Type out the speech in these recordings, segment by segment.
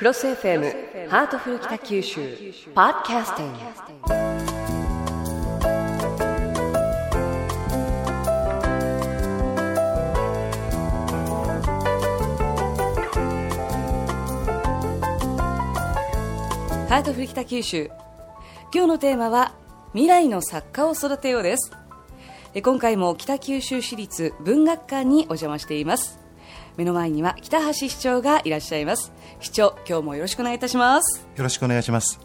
CROSS FM ハートフル北九州ポッドキャスティング。ハートフル北九州。今日のテーマは未来の作家を育てようです。今回も北九州市立文学館にお邪魔しています。目の前には北橋市長がいらっしゃいます。市長今日もよろしくお願いいたします。よろしくお願いします。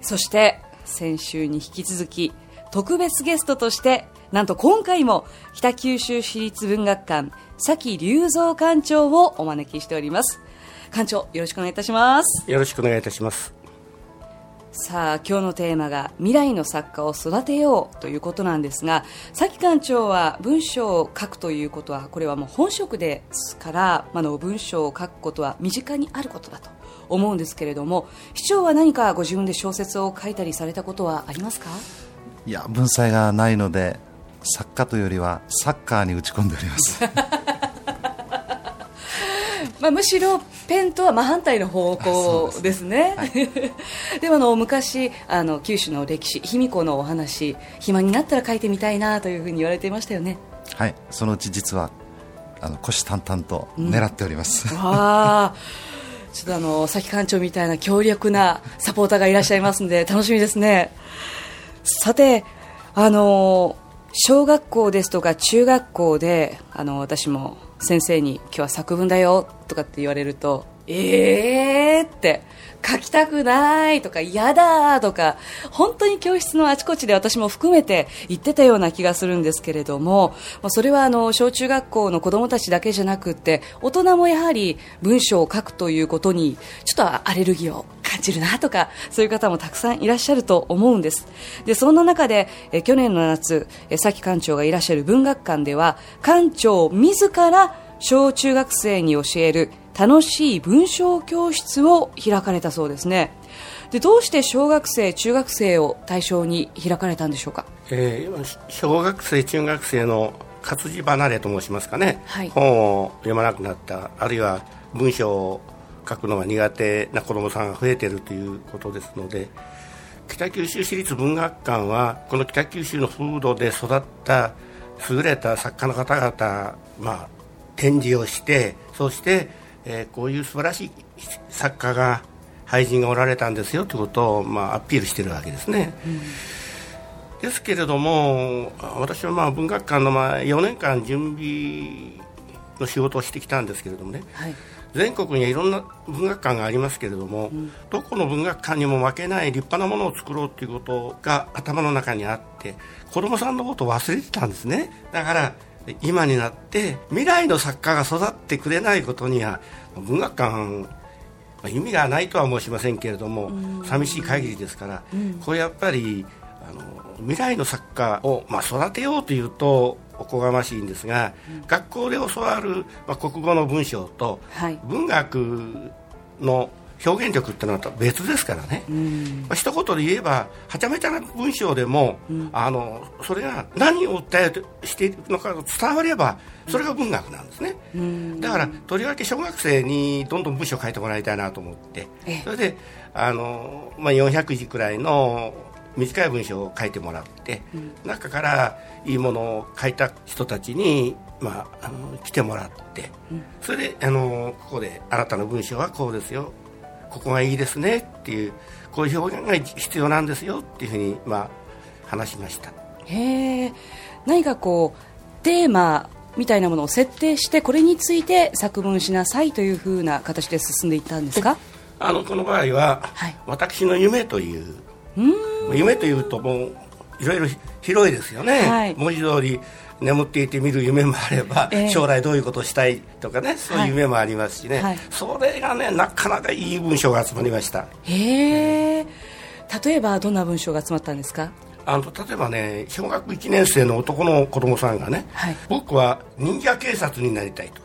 そして先週に引き続き特別ゲストとしてなんと今回も北九州市立文学館崎隆三館長をお招きしております。館長よろしくお願いいたします。よろしくお願いいたしますさあ今日のテーマが未来の作家を育てようということなんですが崎館長は文章を書くということはこれはもう本職ですから、まあの文章を書くことは身近にあることだと思うんですけれども市長は何かご自分で小説を書いたりされたことはありますか？いや文才がないので作家というよりはサッカーに打ち込んでおります。まあ、むしろペンとは真反対の方向ですね。で もあの昔あの九州の歴史卑弥呼のお話暇になったら書いてみたいなというふうに言われていましたよね。はい。そのうち実はあの虎視眈々と狙っております、わあ。ちょっとあの崎館長みたいな強力なサポーターがいらっしゃいますんで楽しみですね。さてあの小学校ですとか中学校であの私も先生に今日は作文だよとかって言われるとえーって書きたくないとか嫌だとか本当に教室のあちこちで私も含めて言ってたような気がするんですけれどもそれはあの小中学校の子どもたちだけじゃなくて大人もやはり文章を書くということにちょっとアレルギーを感じるなとかそういう方もたくさんいらっしゃると思うんです。でそんな中でえ去年の夏え崎館長がいらっしゃる文学館では館長自ら小中学生に教える楽しい文章教室を開かれたそうですね。でどうして小学生中学生を対象に開かれたんでしょうか？えー小学生中学生の活字離れと申しますかね、はい。本を読まなくなったあるいは文章を書くのが苦手な子どもさんが増えているということですので北九州市立文学館はこの北九州の風土で育った優れた作家の方々、まあ、展示をしてそして、えーこういう素晴らしい作家が俳人がおられたんですよということを、まあ、アピールしているわけですね。ですけれども私はまあ文学館のまあ4年間準備の仕事をしてきたんですけれどもね、はい。全国にはいろんな文学館がありますけれども、どこの文学館にも負けない立派なものを作ろうということが頭の中にあって子供さんのことを忘れてたんですね。だから今になって未来の作家が育ってくれないことには文学館まあ意味がないとは申しませんけれども、寂しい限りですから、これやっぱりあの未来の作家を、まあ、育てようというとおこがましいんですが、学校で教わる、まあ、国語の文章と、はい。文学の表現力ってのは別ですからね、まあ、一言で言えばはちゃめちゃな文章でも、あのそれが何を訴えてしているのかが伝わればそれが文学なんですね、だからとりわけ小学生にどんどん文章を書いてもらいたいなと思って。ええ。それであの、まあ、400字くらいの短い文章を書いてもらって、中からいいものを書いた人たちに、まあ、あの来てもらって、それであのここであなたの文章はこうですよここがいいですねっていうこういう表現が必要なんですよっていうふうに、まあ、話しました。へえ何かこうテーマみたいなものを設定してこれについて作文しなさいというふうな形で進んでいったんですか？あのこの場合は、はい。私の夢という夢というともういろいろ広いですよね、はい。文字通り眠っていて見る夢もあれば、ええ。将来どういうことをしたいとかねそういう夢もありますしね、はい。それがねなかなかいい文章が集まりました。へえ。例えばどんな文章が集まったんですか？あの例えばね小学1年生の男の子供さんがね、はい。僕は忍者警察になりたいと、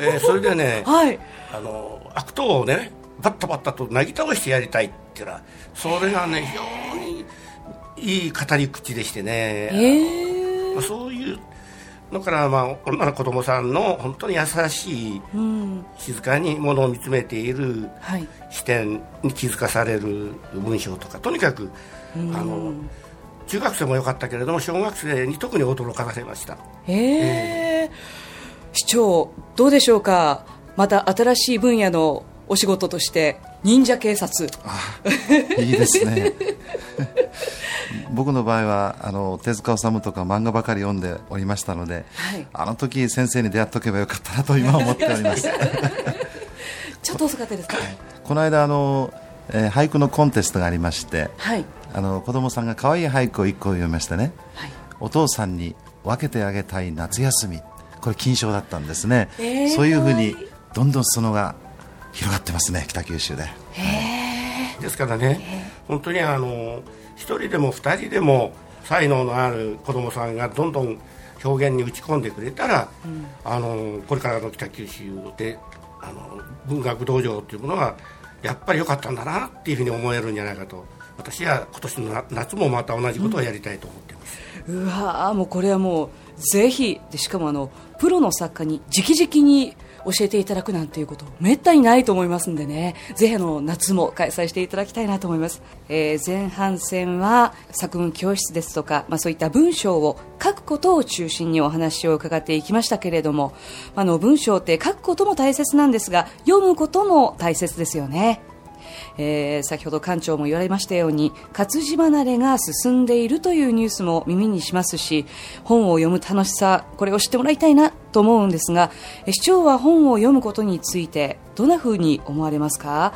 えーそれでね、はい。あの悪党をねバッタバッタとなぎ倒してやりたいっていうのはそれがね非常にいい語り口でしてね、へえまあそういうだから、まあ、女の子供さんの本当に優しい、うん、静かにものを見つめている視点に気づかされる文章とかとにかく、あの中学生も良かったけれども小学生に特に驚かされました。へえー、市長どうでしょうか？また新しい分野のお仕事として忍者警察。いいですね 僕の場合はあの手塚治虫とか漫画ばかり読んでおりましたので、はい、あの時先生に出会っておけばよかったなと今思っております。ちょっと遅かったですか、この間あの、えー、俳句のコンテストがありまして、はい、あの子供さんが可愛い俳句を1個読みましてね、はい、お父さんに分けてあげたい夏休み。これ金賞だったんですね、えー、そういうふうにどんどん裾野が広がってますね北九州で、ですからね本当にあの1人でも2人でも才能のある子供さんがどんどん表現に打ち込んでくれたら、うん、あのこれからの北九州であの文学道場というものはやっぱり良かったんだなっていうふうに思えるんじゃないかと私は今年の夏もまた同じことをやりたいと思っています、うん、うわもうこれはもうぜひでしかもあのプロの作家に直々に教えていただくなんていうことめったにないと思いますんでね。ぜひあの夏も開催していただきたいなと思います、えー、前半戦は作文教室ですとか、まあ、そういった文章を書くことを中心にお話を伺っていきましたけれどもあの文章って書くことも大切なんですが読むことも大切ですよね。えー、先ほど館長も言われましたように活字離れが進んでいるというニュースも耳にしますし本を読む楽しさこれを知ってもらいたいなと思うんですが市長は本を読むことについてどんなふうに思われますか？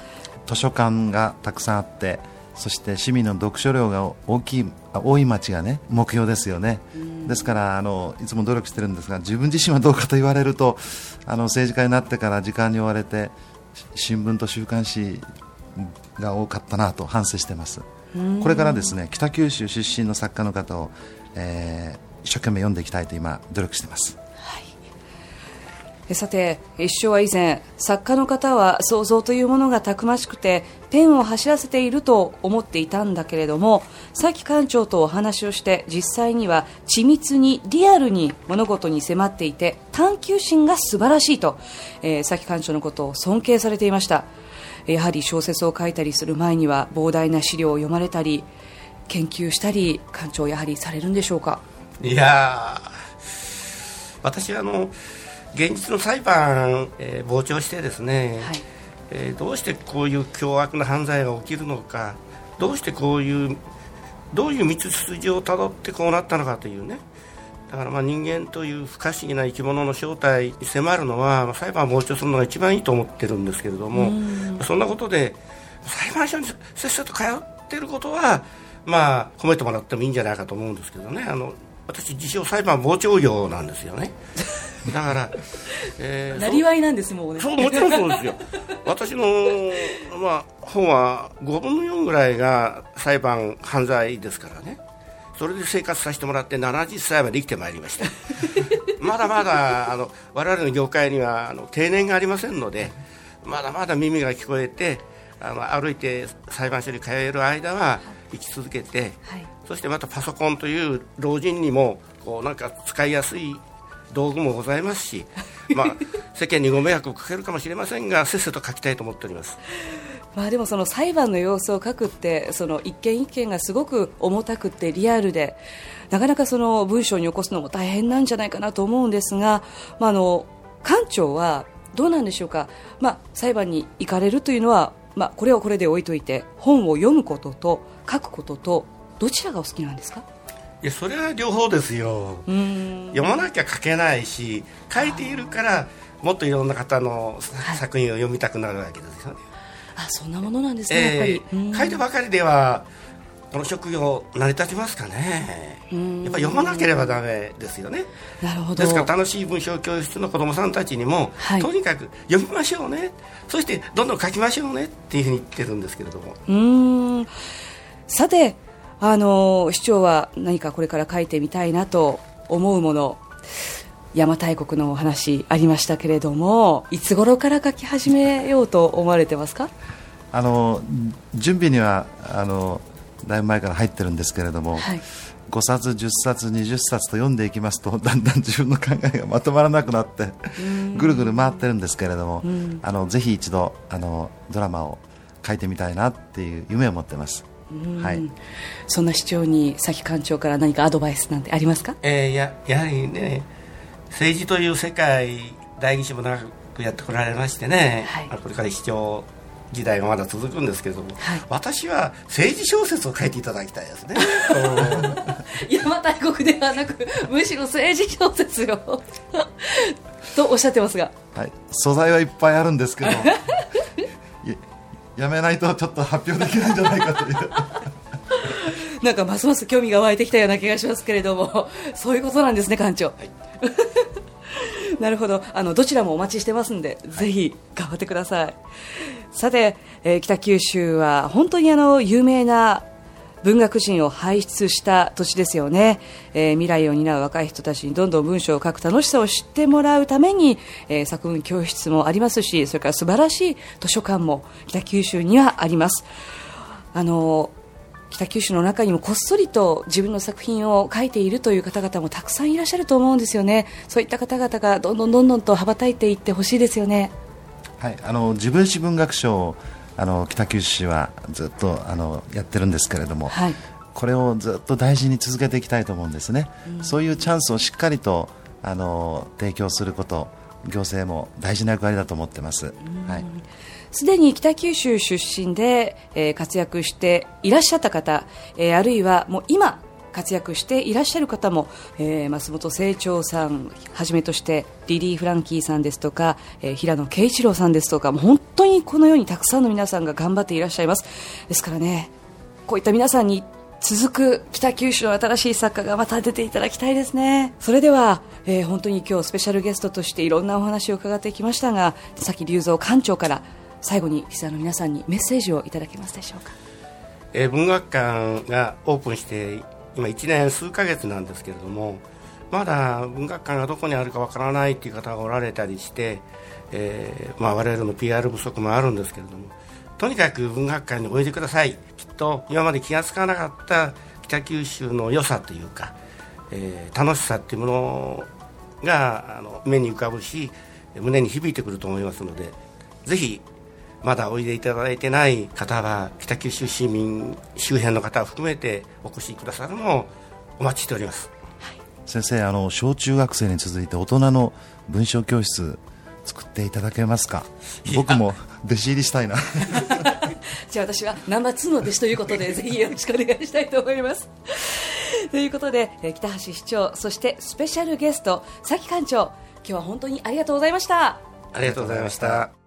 図書館がたくさんあってそして市民の読書量が大きい多い町がね目標ですよね、ですからあのいつも努力してるんですが自分自身はどうかと言われるとあの政治家になってから時間に追われて新聞と週刊誌が多かったなと反省してます。これからですね北九州出身の作家の方を、えー、一生懸命読んでいきたいと今努力しています、はい、さて一生は以前作家の方は想像というものがたくましくてペンを走らせていると思っていたんだけれどもさっき館長とお話をして実際には緻密にリアルに物事に迫っていて探求心が素晴らしいと、えー、さっき館長のことを尊敬されていました。やはり小説を書いたりする前には膨大な資料を読まれたり研究したり館長やはりされるんでしょうか？いや私あの現実の裁判、えー、傍聴してですね、はい、えー、どうしてこういう凶悪な犯罪が起きるのかどうしてこういうどういう道筋をたどってこうなったのかというね。だからまあ人間という不可思議な生き物の正体に迫るのは裁判を傍聴するのが一番いいと思ってるんですけれどもそんなことで裁判所にせっせと通っていることはまあ褒めてもらってもいいんじゃないかと思うんですけどね。あの私自称裁判傍聴業なんですよね。だから、えー、なりわいなんですもんね。そうもちろんそうですよ。私の、まあ、本は5分の4ぐらいが裁判犯罪ですからね。それで生活させてもらって70歳まで生きてまいりました。まだまだあの我々の業界にはあの定年がありませんのでまだまだ耳が聞こえてあの歩いて裁判所に通える間は生き続けて、はい、そしてまたパソコンという老人にもこうなんか使いやすい道具もございますし、まあ、世間にご迷惑をかけるかもしれませんがせっせと書きたいと思っております。まあ、でもその裁判の様子を書くってその一件一件がすごく重たくてリアルでなかなかその文章に起こすのも大変なんじゃないかなと思うんですが、まあ、あの館長はどうなんでしょうか、まあ、裁判に行かれるというのは、まあ、これはこれで置いといて本を読むことと書くこととどちらがお好きなんですか？いやそれは両方ですよ。読まなきゃ書けないし書いているからもっといろんな方の作品を読みたくなるわけですよね。あそんなものなんですね、えー、書いてばかりではこの職業成り立ちますかね。やっぱ読まなければだめですよね。なるほど。ですから楽しい文章教室の子どもさんたちにも、はい、とにかく読みましょうね。そしてどんどん書きましょうねっていうふうに言ってるんですけれども。うん。さてあの市長は何かこれから書いてみたいなと思うもの邪馬台国のお話ありましたけれどもいつ頃から書き始めようと思われてますか？あの準備にはあのだいぶ前から入ってるんですけれども、はい。5冊、10冊、20冊と読んでいきますと だんだん自分の考えがまとまらなくなってぐるぐる回ってるんですけれども、あのぜひ一度あのドラマを書いてみたいなっていう夢を持ってます。はい、そんな市長に崎館長から何かアドバイスなんてありますか？えーややはりね政治という世界代議士も長くやってこられましてね、はい。まあこれから市長時代がまだ続くんですけれども、はい。私は政治小説を書いていただきたいですね。邪馬台国ではなくむしろ政治小説を。とおっしゃってますが。はい、素材はいっぱいあるんですけどややめないとちょっと発表できないんじゃないかという。なんかますます興味が湧いてきたような気がしますけれども。そういうことなんですね館長、なるほど。あのどちらもお待ちしてますんで、ぜひ頑張ってください。さて、えー北九州は本当にあの有名な文学人を輩出した土地ですよね、えー未来を担う若い人たちにどんどん文章を書く楽しさを知ってもらうために、えー作文教室もありますしそれから素晴らしい図書館も北九州にはあります。あの北九州の中にもこっそりと自分の作品を書いているという方々もたくさんいらっしゃると思うんですよね。そういった方々がどんどんどんどんと羽ばたいていってほしいですよね。はい、あの自分史文学賞あの北九州市はずっとあのやってるんですけれども、はい。これをずっと大事に続けていきたいと思うんですね、そういうチャンスをしっかりとあの提供すること行政も大事な役割だと思ってます、はい、すでに北九州出身で、えー活躍していらっしゃった方、えーあるいはもう今活躍していらっしゃる方も、えー増本清張さんはじめとしてリリー・フランキーさんですとか、えー平野啓一郎さんですとか本当にこのようにたくさんの皆さんが頑張っていらっしゃいます。ですからねこういった皆さんに続く北九州の新しい作家がまた出ていただきたいですね。それでは、えー本当に今日スペシャルゲストとしていろんなお話を伺ってきましたが崎隆三館長から最後にリスナーの皆さんにメッセージをいただけますでしょうか。えー文学館がオープンして今1年数ヶ月なんですけれどもまだ文学館がどこにあるかわからないという方がおられたりして、えーまあ、我々の PR 不足もあるんですけれどもとにかく文学館においでください。きっと今まで気がつかなかった北九州の良さというか、えー楽しさっていうものがあの目に浮かぶし胸に響いてくると思いますのでぜひまだおいでいただいてない方は北九州市民周辺の方を含めてお越しくださるのをお待ちしております。先生あの小中学生に続いて大人の文章教室作っていただけますか？僕も弟子入りしたいな。じゃあ私はナンバー2の弟子ということでぜひよろしくお願いしたいと思います。ということで、えー北橋市長そしてスペシャルゲスト崎館長今日は本当にありがとうございました。ありがとうございました